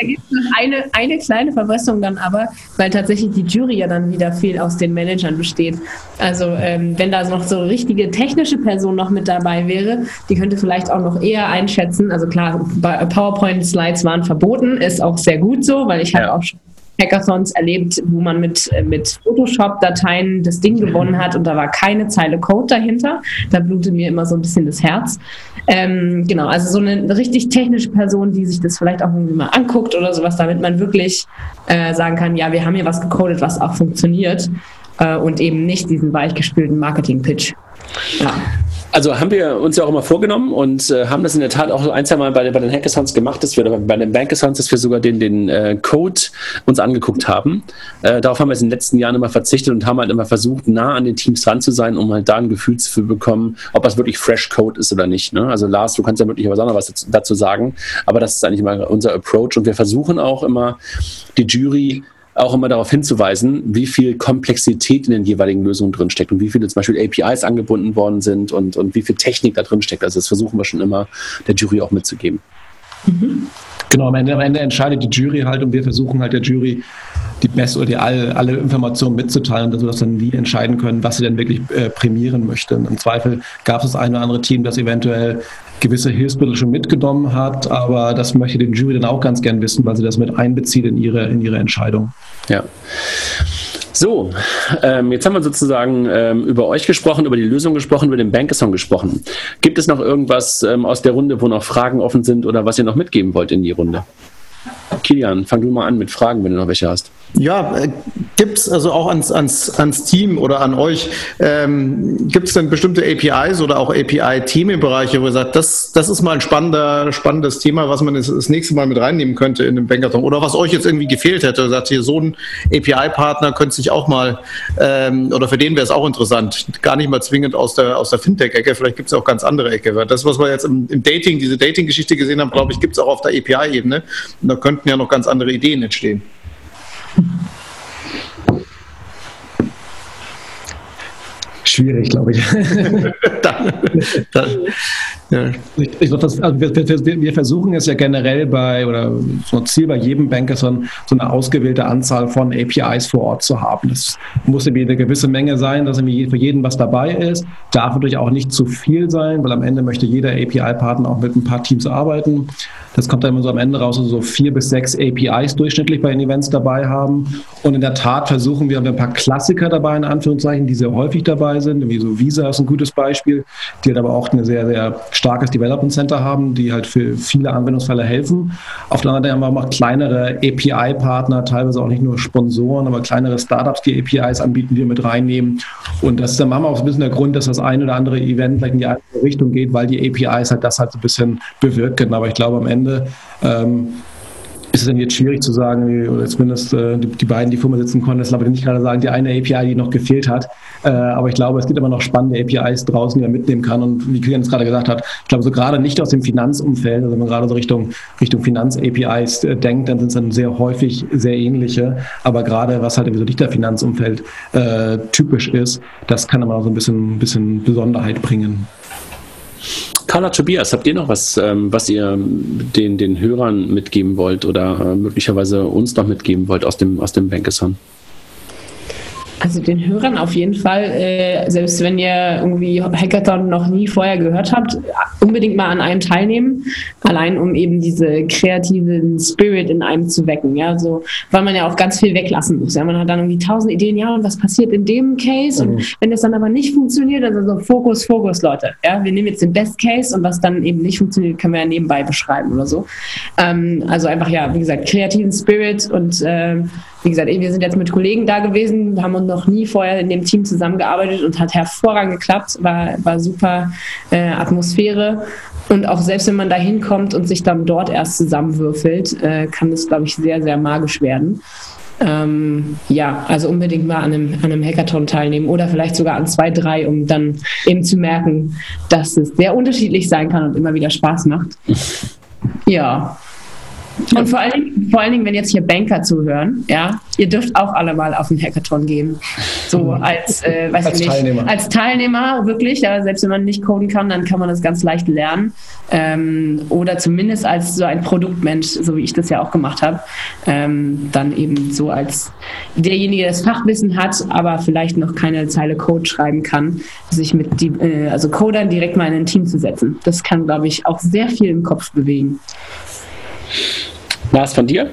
gibt es noch eine, eine kleine Verbesserung dann aber, weil tatsächlich die Jury ja dann wieder viel aus den Managern besteht. Also ähm, wenn da noch so richtige technische Person noch mit dabei wäre, die könnte vielleicht auch noch eher einschätzen. Also klar, PowerPoint-Slides waren verboten, ist auch sehr gut so, weil ich halt ja. auch schon Hackathons erlebt, wo man mit, äh, mit Photoshop-Dateien das Ding gewonnen hat und da war keine Zeile Code dahinter. Da blutet mir immer so ein bisschen das Herz. Ähm, genau, also so eine richtig technische Person, die sich das vielleicht auch irgendwie mal anguckt oder sowas, damit man wirklich äh, sagen kann, ja, wir haben hier was gecodet, was auch funktioniert äh, und eben nicht diesen weichgespülten Marketing-Pitch. Ja. Also haben wir uns ja auch immer vorgenommen und äh, haben das in der Tat auch ein, zwei Mal bei, bei den Hackathons gemacht, dass wir, bei den Bankathons, dass wir sogar den, den äh, Code uns angeguckt haben. Äh, darauf haben wir es in den letzten Jahren immer verzichtet und haben halt immer versucht, nah an den Teams dran zu sein, um halt da ein Gefühl zu bekommen, ob das wirklich Fresh Code ist oder nicht. Ne? Also Lars, du kannst ja möglicherweise auch noch was dazu, sagen, aber das ist eigentlich immer unser Approach und wir versuchen auch immer, die Jury auch immer darauf hinzuweisen, wie viel Komplexität in den jeweiligen Lösungen drinsteckt und wie viele zum Beispiel APIs angebunden worden sind und, und wie viel Technik da drin steckt. Also das versuchen wir schon immer der Jury auch mitzugeben. Mhm. Genau, am Ende, am Ende, entscheidet die Jury halt und wir versuchen halt der Jury die beste oder die alle, alle Informationen mitzuteilen, sodass dann die entscheiden können, was sie denn wirklich äh, prämieren möchten. Im Zweifel gab es das eine oder andere Team, das eventuell gewisse Hilfsmittel schon mitgenommen hat, aber das möchte die Jury dann auch ganz gern wissen, weil sie das mit einbezieht in ihre, in ihre Entscheidung. Ja. So, ähm, jetzt haben wir sozusagen ähm, über euch gesprochen, über die Lösung gesprochen, über den Bankesong gesprochen. Gibt es noch irgendwas ähm, aus der Runde, wo noch Fragen offen sind oder was ihr noch mitgeben wollt in die Runde? Kilian, fang du mal an mit Fragen, wenn du noch welche hast. Ja, äh, gibt es also auch ans, ans, ans Team oder an euch, ähm, gibt es denn bestimmte APIs oder auch API-Themenbereiche, wo ihr sagt, das, das ist mal ein spannender, spannendes Thema, was man das, das nächste Mal mit reinnehmen könnte in den Bankathon oder was euch jetzt irgendwie gefehlt hätte? Sagt ihr, so ein API-Partner könnte sich auch mal, ähm, oder für den wäre es auch interessant, gar nicht mal zwingend aus der, aus der Fintech-Ecke, vielleicht gibt es auch ganz andere Ecke. Weil das, was wir jetzt im, im Dating, diese Dating-Geschichte gesehen haben, glaube ich, gibt es auch auf der API-Ebene. Und da könnten ja noch ganz andere Ideen entstehen. Schwierig, glaube ich. dann, dann, Ja. Ich, ich, das, also wir, wir, wir, versuchen es ja generell bei, oder so Ziel bei jedem Banker, so, eine ausgewählte Anzahl von APIs vor Ort zu haben. Das muss irgendwie eine gewisse Menge sein, dass für jeden was dabei ist. Darf natürlich auch nicht zu viel sein, weil am Ende möchte jeder API-Partner auch mit ein paar Teams arbeiten. Das kommt dann immer so am Ende raus, so vier bis sechs APIs durchschnittlich bei den Events dabei haben. Und in der Tat versuchen wir, haben wir ein paar Klassiker dabei, in Anführungszeichen, die sehr häufig dabei sind. Wie so Visa ist ein gutes Beispiel, die halt aber auch ein sehr, sehr starkes Development Center haben, die halt für viele Anwendungsfälle helfen. Auf der anderen Seite haben wir auch kleinere API-Partner, teilweise auch nicht nur Sponsoren, aber kleinere Startups, die APIs anbieten, die wir mit reinnehmen. Und das ist dann manchmal auch ein bisschen der Grund, dass das ein oder andere Event vielleicht in die andere Richtung geht, weil die APIs halt das halt so ein bisschen bewirken. Aber ich glaube, am Ende Ende. Ähm, ist es dann jetzt schwierig zu sagen, oder zumindest äh, die, die, beiden, die vor mir sitzen konnten, das aber nicht gerade sagen, die eine API, die noch gefehlt hat. Äh, aber ich glaube, es gibt immer noch spannende APIs draußen, die man mitnehmen kann. Und wie Kilian es gerade gesagt hat, ich glaube, so gerade nicht aus dem Finanzumfeld, also wenn man gerade so Richtung, Richtung Finanz-APIs äh, denkt, dann sind es dann sehr häufig sehr ähnliche. Aber gerade was halt so nicht der Finanzumfeld äh, typisch ist, das kann immer so ein bisschen, bisschen Besonderheit bringen. Carla Tobias, habt ihr noch was, ähm, was ihr den, den Hörern mitgeben wollt oder äh, möglicherweise uns noch mitgeben wollt aus dem, aus dem Bankathon? Also den Hörern auf jeden Fall, äh, selbst wenn ihr irgendwie Hackathon noch nie vorher gehört habt, unbedingt mal an einem teilnehmen, allein um eben diese kreativen Spirit in einem zu wecken, ja, so, weil man ja auch ganz viel weglassen muss, ja, man hat dann irgendwie tausend Ideen, ja, und was passiert in dem Case? Mhm. und wenn das dann aber nicht funktioniert, also so Fokus, Fokus, Leute, ja, wir nehmen jetzt den Best Case und was dann eben nicht funktioniert, können wir ja nebenbei beschreiben oder so. Ähm, also einfach, ja, wie gesagt, kreativen Spirit und äh, wie gesagt, wir sind jetzt mit Kollegen da gewesen, haben uns noch nie vorher in dem Team zusammengearbeitet und hat hervorragend geklappt, war, war super äh, Atmosphäre. Und auch selbst wenn man da hinkommt und sich dann dort erst zusammenwürfelt, äh, kann das, glaube ich, sehr, sehr magisch werden. Ähm, ja, also unbedingt mal an einem, an einem Hackathon teilnehmen oder vielleicht sogar an zwei, drei, um dann eben zu merken, dass es sehr unterschiedlich sein kann und immer wieder Spaß macht. Ja, und vor allen, Dingen, vor allen Dingen, wenn jetzt hier Banker zuhören, ja, ihr dürft auch alle mal auf den Hackathon gehen. So als, äh, weiß als ich nicht, Teilnehmer. Als Teilnehmer, wirklich. Ja, selbst wenn man nicht coden kann, dann kann man das ganz leicht lernen. Ähm, oder zumindest als so ein Produktmensch, so wie ich das ja auch gemacht habe. Ähm, dann eben so als derjenige, der das Fachwissen hat, aber vielleicht noch keine Zeile Code schreiben kann, sich mit die, äh, also Codern direkt mal in ein Team zu setzen. Das kann, glaube ich, auch sehr viel im Kopf bewegen. Lars, von dir?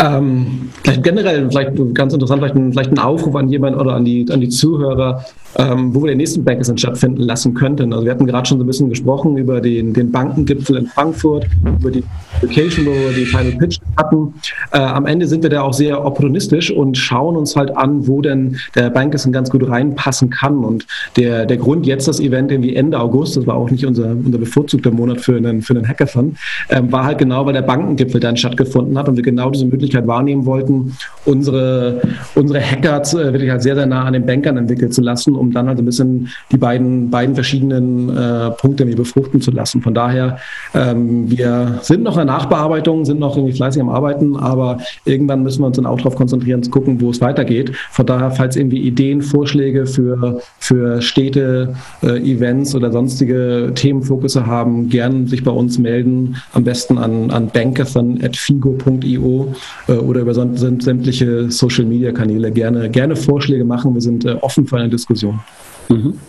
Ähm, vielleicht generell, vielleicht ganz interessant, vielleicht ein, vielleicht ein Aufruf an jemanden oder an die, an die Zuhörer, ähm, wo wir den nächsten Bankathon stattfinden lassen könnten. Also wir hatten gerade schon so ein bisschen gesprochen über den, den Bankengipfel in Frankfurt, über die Location, wo wir die Final Pitch hatten. Äh, am Ende sind wir da auch sehr opportunistisch und schauen uns halt an, wo denn der Bankathon ganz gut reinpassen kann. Und der, der Grund jetzt das Event irgendwie Ende August, das war auch nicht unser, unser bevorzugter Monat für einen, für einen Hackathon, ähm, war halt genau, weil der Bankengipfel dann stattgefunden hat und wir genau diese Möglichkeit wahrnehmen wollten, unsere, unsere Hacker äh, wirklich halt sehr, sehr nah an den Bankern entwickeln zu lassen, um dann halt ein bisschen die beiden, beiden verschiedenen äh, Punkte irgendwie befruchten zu lassen. Von daher, ähm, wir sind noch in der Nachbearbeitung, sind noch irgendwie fleißig am Arbeiten, aber irgendwann müssen wir uns dann auch darauf konzentrieren, zu gucken, wo es weitergeht. Von daher, falls irgendwie Ideen, Vorschläge für, für Städte, äh, Events oder sonstige Themenfokusse haben, gern sich bei uns melden. Am besten an, an bankathon.figo.io äh, oder über sämtliche Social Media Kanäle gerne, gerne Vorschläge machen. Wir sind äh, offen für eine Diskussion. Diskussion. Mhm.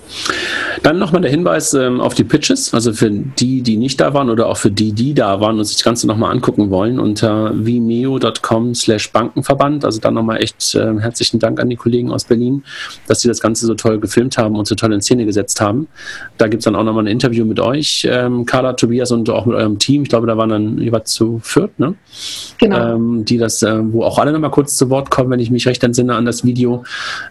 Dann nochmal der Hinweis ähm, auf die Pitches, also für die, die nicht da waren oder auch für die, die da waren und sich das Ganze nochmal angucken wollen, unter vimeo.com slash Bankenverband. Also dann nochmal echt äh, herzlichen Dank an die Kollegen aus Berlin, dass sie das Ganze so toll gefilmt haben und so toll in Szene gesetzt haben. Da gibt es dann auch nochmal ein Interview mit euch, ähm, Carla, Tobias und auch mit eurem Team. Ich glaube, da waren dann jeweils zu viert, ne? Genau. Ähm, die das, äh, wo auch alle nochmal kurz zu Wort kommen, wenn ich mich recht entsinne an das Video.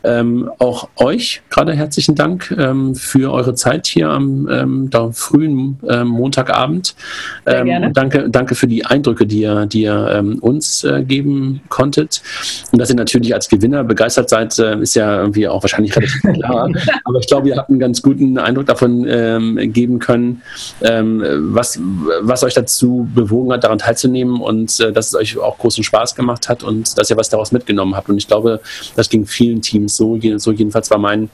Ähm, auch euch gerade herzlichen Dank ähm, für eure Zeit hier am ähm, frühen ähm, Montagabend. Ähm. Danke, danke für die Eindrücke, die ihr, die ihr ähm, uns äh, geben konntet. Und dass ihr natürlich als Gewinner begeistert seid, äh, ist ja irgendwie auch wahrscheinlich relativ klar. Aber ich glaube, ihr habt einen ganz guten Eindruck davon ähm, geben können, was, was euch dazu bewogen hat, daran teilzunehmen und äh, dass es euch auch großen Spaß gemacht hat und dass ihr was daraus mitgenommen habt. Und ich glaube, das ging vielen Teams so. So jedenfalls war mein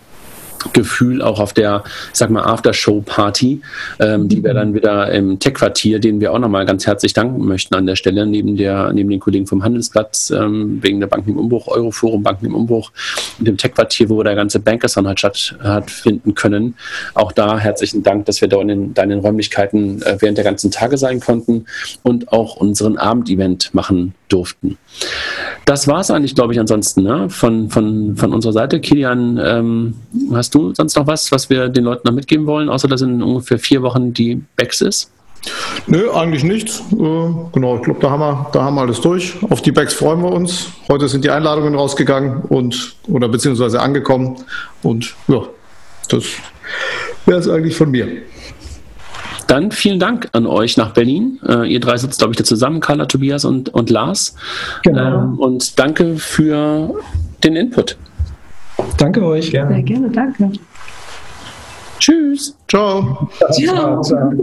Gefühl auch auf der, sag mal, Aftershow-Party, ähm, die wir dann wieder im Tech-Quartier, denen wir auch nochmal ganz herzlich danken möchten an der Stelle, neben, der, neben den Kollegen vom Handelsplatz, ähm, wegen der Banken im Umbruch, Euroforum Banken im Umbruch, dem Tech-Quartier, wo der ganze Bankerson halt stattfinden können. Auch da herzlichen Dank, dass wir da in den, da in den Räumlichkeiten äh, während der ganzen Tage sein konnten und auch unseren Abendevent machen durften. Das war es eigentlich, glaube ich, ansonsten ne? von, von, von unserer Seite. Kilian, ähm, hast du sonst noch was, was wir den Leuten noch mitgeben wollen, außer dass in ungefähr vier Wochen die Backs ist? Nö, eigentlich nichts. Äh, genau, ich glaube, da haben, wir, da haben wir alles durch. Auf die Backs freuen wir uns. Heute sind die Einladungen rausgegangen und oder beziehungsweise angekommen. Und ja, das wäre es eigentlich von mir. Dann vielen Dank an euch nach Berlin. Äh, ihr drei sitzt, glaube ich, da zusammen, Carla, Tobias und, und Lars. Genau. Ähm, und danke für den Input. Danke euch. Gerne. Sehr gerne, danke. Tschüss. Ciao. Ciao. Ciao.